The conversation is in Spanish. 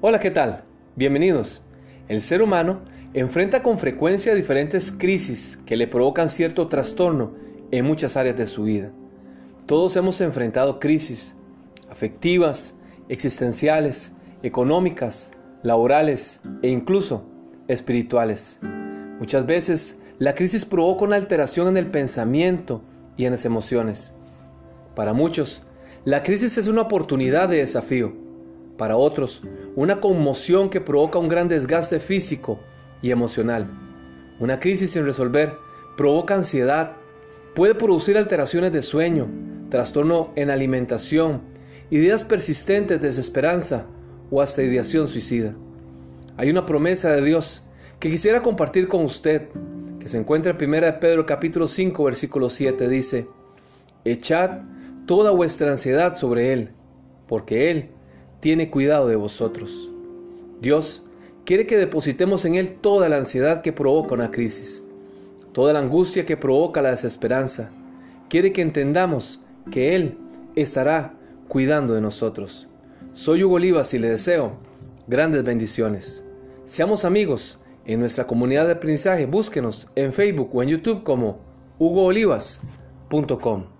Hola, ¿qué tal? Bienvenidos. El ser humano enfrenta con frecuencia diferentes crisis que le provocan cierto trastorno en muchas áreas de su vida. Todos hemos enfrentado crisis afectivas, existenciales, económicas, laborales e incluso espirituales. Muchas veces la crisis provoca una alteración en el pensamiento y en las emociones. Para muchos, la crisis es una oportunidad de desafío. Para otros, una conmoción que provoca un gran desgaste físico y emocional. Una crisis sin resolver provoca ansiedad, puede producir alteraciones de sueño, trastorno en alimentación, ideas persistentes de desesperanza o hasta ideación suicida. Hay una promesa de Dios que quisiera compartir con usted, que se encuentra en 1 Pedro capítulo 5 versículo 7, dice, Echad toda vuestra ansiedad sobre Él, porque Él tiene cuidado de vosotros. Dios quiere que depositemos en Él toda la ansiedad que provoca una crisis, toda la angustia que provoca la desesperanza. Quiere que entendamos que Él estará cuidando de nosotros. Soy Hugo Olivas y le deseo grandes bendiciones. Seamos amigos en nuestra comunidad de aprendizaje. Búsquenos en Facebook o en YouTube como hugoolivas.com.